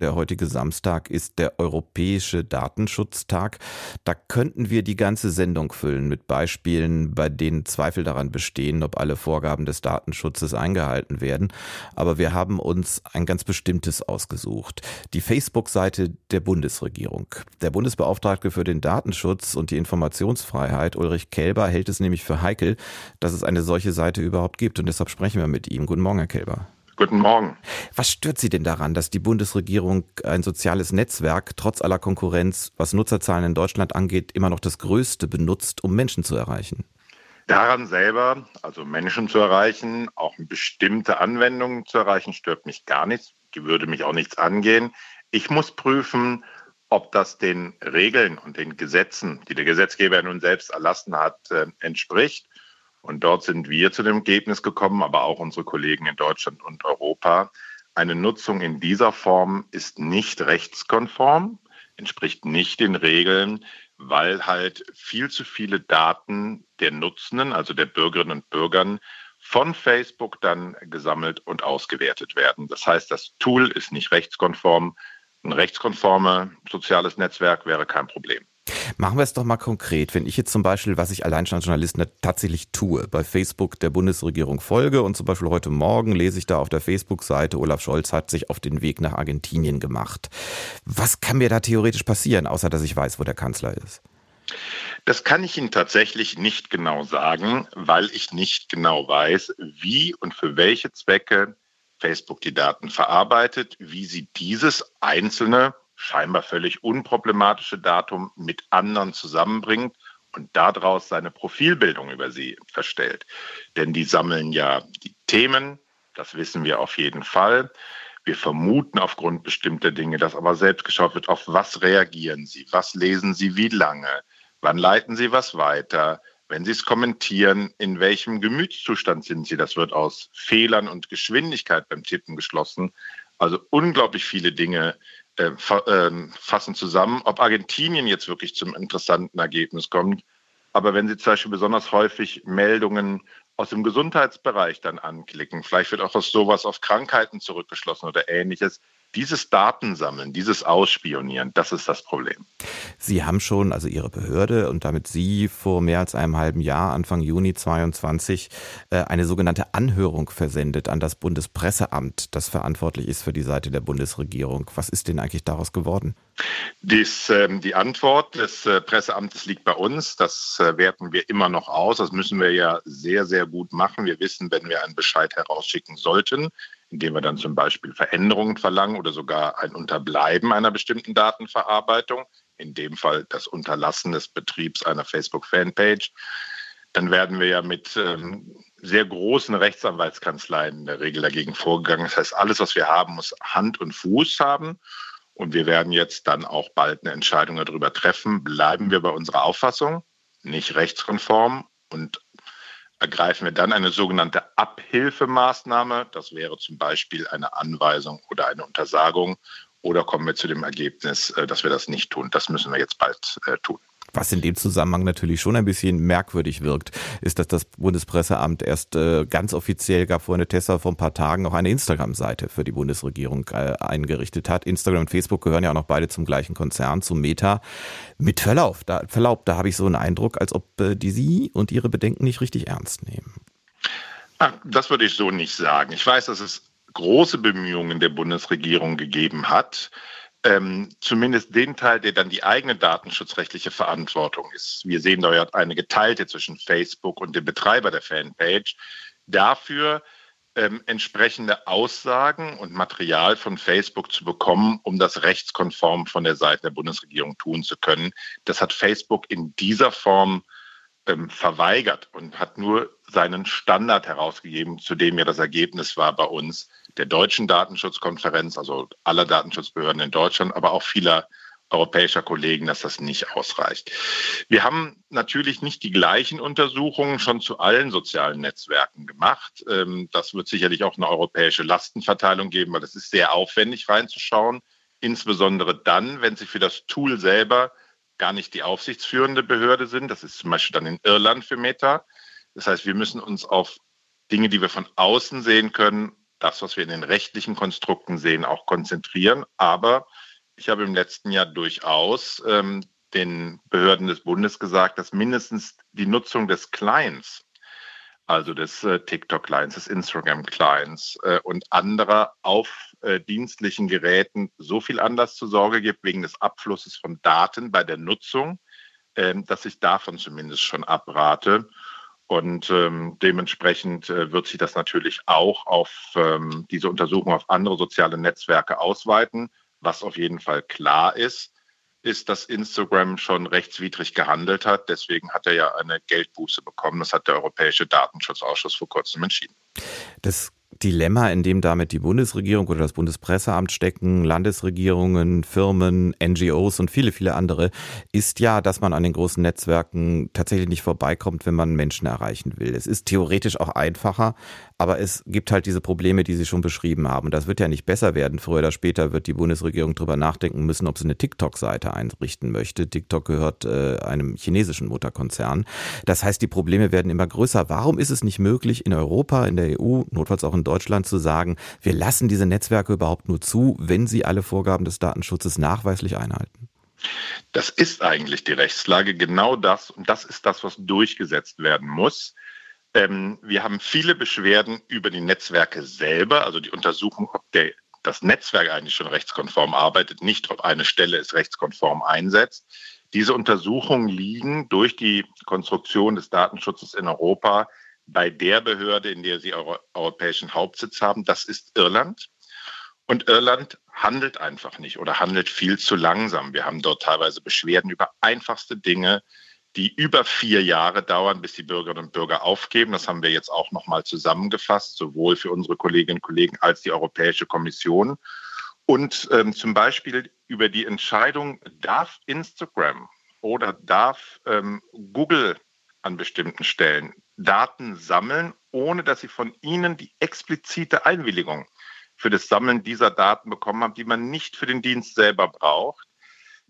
der heutige Samstag ist der Europäische Datenschutztag. Da könnten wir die ganze Sendung füllen mit Beispielen, bei denen Zweifel daran bestehen, ob alle Vorgaben des Datenschutzes eingehalten werden. Aber wir haben uns ein ganz bestimmtes ausgesucht. Die Facebook-Seite der Bundesregierung. Der Bundesbeauftragte für den Datenschutz und die Informationsfreiheit, Ulrich Kelber, hält es nämlich für heikel, dass es eine solche Seite überhaupt gibt. Und deshalb sprechen wir mit ihm. Guten Morgen, Herr Kelber. Guten Morgen. Was stört Sie denn daran, dass die Bundesregierung ein soziales Netzwerk trotz aller Konkurrenz, was Nutzerzahlen in Deutschland angeht, immer noch das größte benutzt, um Menschen zu erreichen? Daran selber, also Menschen zu erreichen, auch bestimmte Anwendungen zu erreichen, stört mich gar nichts. Die würde mich auch nichts angehen. Ich muss prüfen, ob das den Regeln und den Gesetzen, die der Gesetzgeber nun selbst erlassen hat, äh, entspricht. Und dort sind wir zu dem Ergebnis gekommen, aber auch unsere Kollegen in Deutschland und Europa. Eine Nutzung in dieser Form ist nicht rechtskonform, entspricht nicht den Regeln, weil halt viel zu viele Daten der Nutzenden, also der Bürgerinnen und Bürgern, von Facebook dann gesammelt und ausgewertet werden. Das heißt, das Tool ist nicht rechtskonform. Ein rechtskonformes soziales Netzwerk wäre kein Problem. Machen wir es doch mal konkret. Wenn ich jetzt zum Beispiel, was ich allein schon als Journalist tatsächlich tue, bei Facebook der Bundesregierung folge und zum Beispiel heute Morgen lese ich da auf der Facebook-Seite, Olaf Scholz hat sich auf den Weg nach Argentinien gemacht. Was kann mir da theoretisch passieren, außer dass ich weiß, wo der Kanzler ist? Das kann ich Ihnen tatsächlich nicht genau sagen, weil ich nicht genau weiß, wie und für welche Zwecke Facebook die Daten verarbeitet, wie sie dieses einzelne scheinbar völlig unproblematische Datum mit anderen zusammenbringt und daraus seine Profilbildung über sie verstellt. Denn die sammeln ja die Themen, das wissen wir auf jeden Fall. Wir vermuten aufgrund bestimmter Dinge, dass aber selbst geschaut wird, auf was reagieren sie, was lesen sie, wie lange, wann leiten sie was weiter, wenn sie es kommentieren, in welchem Gemütszustand sind sie. Das wird aus Fehlern und Geschwindigkeit beim Tippen geschlossen. Also unglaublich viele Dinge, äh, ähm, fassen zusammen, ob Argentinien jetzt wirklich zum interessanten Ergebnis kommt. Aber wenn Sie zum Beispiel besonders häufig Meldungen aus dem Gesundheitsbereich dann anklicken, vielleicht wird auch aus sowas auf Krankheiten zurückgeschlossen oder ähnliches, dieses Datensammeln, dieses Ausspionieren, das ist das Problem. Sie haben schon, also Ihre Behörde und damit Sie vor mehr als einem halben Jahr, Anfang Juni 22, äh, eine sogenannte Anhörung versendet an das Bundespresseamt, das verantwortlich ist für die Seite der Bundesregierung. Was ist denn eigentlich daraus geworden? Dies, ähm, die Antwort des äh, Presseamtes liegt bei uns. Das äh, werten wir immer noch aus. Das müssen wir ja sehr, sehr gut machen. Wir wissen, wenn wir einen Bescheid herausschicken sollten, indem wir dann zum Beispiel Veränderungen verlangen oder sogar ein Unterbleiben einer bestimmten Datenverarbeitung, in dem Fall das Unterlassen des Betriebs einer Facebook-Fanpage, dann werden wir ja mit ähm, sehr großen Rechtsanwaltskanzleien in der Regel dagegen vorgegangen. Das heißt, alles, was wir haben, muss Hand und Fuß haben. Und wir werden jetzt dann auch bald eine Entscheidung darüber treffen. Bleiben wir bei unserer Auffassung, nicht rechtskonform und ergreifen wir dann eine sogenannte Abhilfemaßnahme. Das wäre zum Beispiel eine Anweisung oder eine Untersagung. Oder kommen wir zu dem Ergebnis, äh, dass wir das nicht tun. Das müssen wir jetzt bald äh, tun. Was in dem Zusammenhang natürlich schon ein bisschen merkwürdig wirkt, ist, dass das Bundespresseamt erst äh, ganz offiziell, gab vorhin eine Tester vor ein paar Tagen, auch eine Instagram-Seite für die Bundesregierung äh, eingerichtet hat. Instagram und Facebook gehören ja auch noch beide zum gleichen Konzern, zum Meta. Mit Verlauf, da, Verlaub, da habe ich so einen Eindruck, als ob äh, die Sie und Ihre Bedenken nicht richtig ernst nehmen. Ach, das würde ich so nicht sagen. Ich weiß, dass es große Bemühungen der Bundesregierung gegeben hat, ähm, zumindest den Teil, der dann die eigene datenschutzrechtliche Verantwortung ist. Wir sehen da ja eine geteilte zwischen Facebook und dem Betreiber der Fanpage. Dafür ähm, entsprechende Aussagen und Material von Facebook zu bekommen, um das rechtskonform von der Seite der Bundesregierung tun zu können. Das hat Facebook in dieser Form ähm, verweigert und hat nur seinen Standard herausgegeben, zu dem ja das Ergebnis war bei uns der deutschen Datenschutzkonferenz, also aller Datenschutzbehörden in Deutschland, aber auch vieler europäischer Kollegen, dass das nicht ausreicht. Wir haben natürlich nicht die gleichen Untersuchungen schon zu allen sozialen Netzwerken gemacht. Ähm, das wird sicherlich auch eine europäische Lastenverteilung geben, weil es ist sehr aufwendig reinzuschauen, insbesondere dann, wenn Sie für das Tool selber gar nicht die aufsichtsführende Behörde sind. Das ist zum Beispiel dann in Irland für Meta. Das heißt, wir müssen uns auf Dinge, die wir von außen sehen können, das, was wir in den rechtlichen Konstrukten sehen, auch konzentrieren. Aber ich habe im letzten Jahr durchaus ähm, den Behörden des Bundes gesagt, dass mindestens die Nutzung des Clients, also des äh, TikTok-Clients, des Instagram-Clients äh, und anderer auf äh, dienstlichen Geräten so viel Anlass zur Sorge gibt wegen des Abflusses von Daten bei der Nutzung, ähm, dass ich davon zumindest schon abrate. Und ähm, dementsprechend äh, wird sich das natürlich auch auf ähm, diese Untersuchung auf andere soziale Netzwerke ausweiten. Was auf jeden Fall klar ist, ist, dass Instagram schon rechtswidrig gehandelt hat. Deswegen hat er ja eine Geldbuße bekommen. Das hat der Europäische Datenschutzausschuss vor kurzem entschieden. Das Dilemma, in dem damit die Bundesregierung oder das Bundespresseamt stecken, Landesregierungen, Firmen, NGOs und viele, viele andere, ist ja, dass man an den großen Netzwerken tatsächlich nicht vorbeikommt, wenn man Menschen erreichen will. Es ist theoretisch auch einfacher, aber es gibt halt diese Probleme, die Sie schon beschrieben haben. Das wird ja nicht besser werden. Früher oder später wird die Bundesregierung darüber nachdenken müssen, ob sie eine TikTok-Seite einrichten möchte. TikTok gehört äh, einem chinesischen Mutterkonzern. Das heißt, die Probleme werden immer größer. Warum ist es nicht möglich, in Europa, in der EU, notfalls auch in Deutschland zu sagen, wir lassen diese Netzwerke überhaupt nur zu, wenn sie alle Vorgaben des Datenschutzes nachweislich einhalten? Das ist eigentlich die Rechtslage, genau das. Und das ist das, was durchgesetzt werden muss. Ähm, wir haben viele Beschwerden über die Netzwerke selber, also die Untersuchung, ob der, das Netzwerk eigentlich schon rechtskonform arbeitet, nicht ob eine Stelle es rechtskonform einsetzt. Diese Untersuchungen liegen durch die Konstruktion des Datenschutzes in Europa bei der Behörde, in der sie europäischen Hauptsitz haben. Das ist Irland. Und Irland handelt einfach nicht oder handelt viel zu langsam. Wir haben dort teilweise Beschwerden über einfachste Dinge, die über vier Jahre dauern, bis die Bürgerinnen und Bürger aufgeben. Das haben wir jetzt auch nochmal zusammengefasst, sowohl für unsere Kolleginnen und Kollegen als die Europäische Kommission. Und ähm, zum Beispiel über die Entscheidung, darf Instagram oder darf ähm, Google an bestimmten Stellen Daten sammeln, ohne dass sie von ihnen die explizite Einwilligung für das Sammeln dieser Daten bekommen haben, die man nicht für den Dienst selber braucht.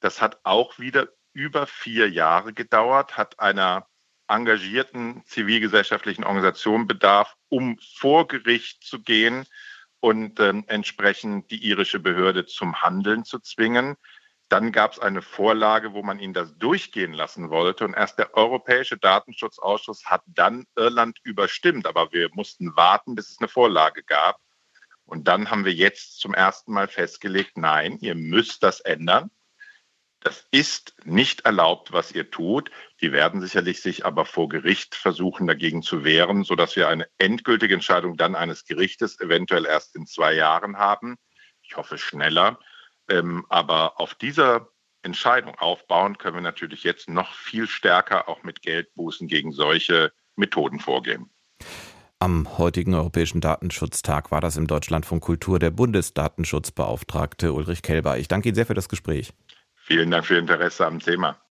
Das hat auch wieder über vier Jahre gedauert, hat einer engagierten zivilgesellschaftlichen Organisation bedarf, um vor Gericht zu gehen und ähm, entsprechend die irische Behörde zum Handeln zu zwingen. Dann gab es eine Vorlage, wo man ihn das durchgehen lassen wollte. Und erst der Europäische Datenschutzausschuss hat dann Irland überstimmt. Aber wir mussten warten, bis es eine Vorlage gab. Und dann haben wir jetzt zum ersten Mal festgelegt, nein, ihr müsst das ändern. Das ist nicht erlaubt, was ihr tut. Die werden sicherlich sich aber vor Gericht versuchen, dagegen zu wehren, sodass wir eine endgültige Entscheidung dann eines Gerichtes eventuell erst in zwei Jahren haben. Ich hoffe schneller. Ähm, aber auf dieser Entscheidung aufbauen können wir natürlich jetzt noch viel stärker auch mit Geldbußen gegen solche Methoden vorgehen. Am heutigen Europäischen Datenschutztag war das im Deutschlandfunk Kultur der Bundesdatenschutzbeauftragte Ulrich Kelber. Ich danke Ihnen sehr für das Gespräch. Vielen Dank für Ihr Interesse am Thema.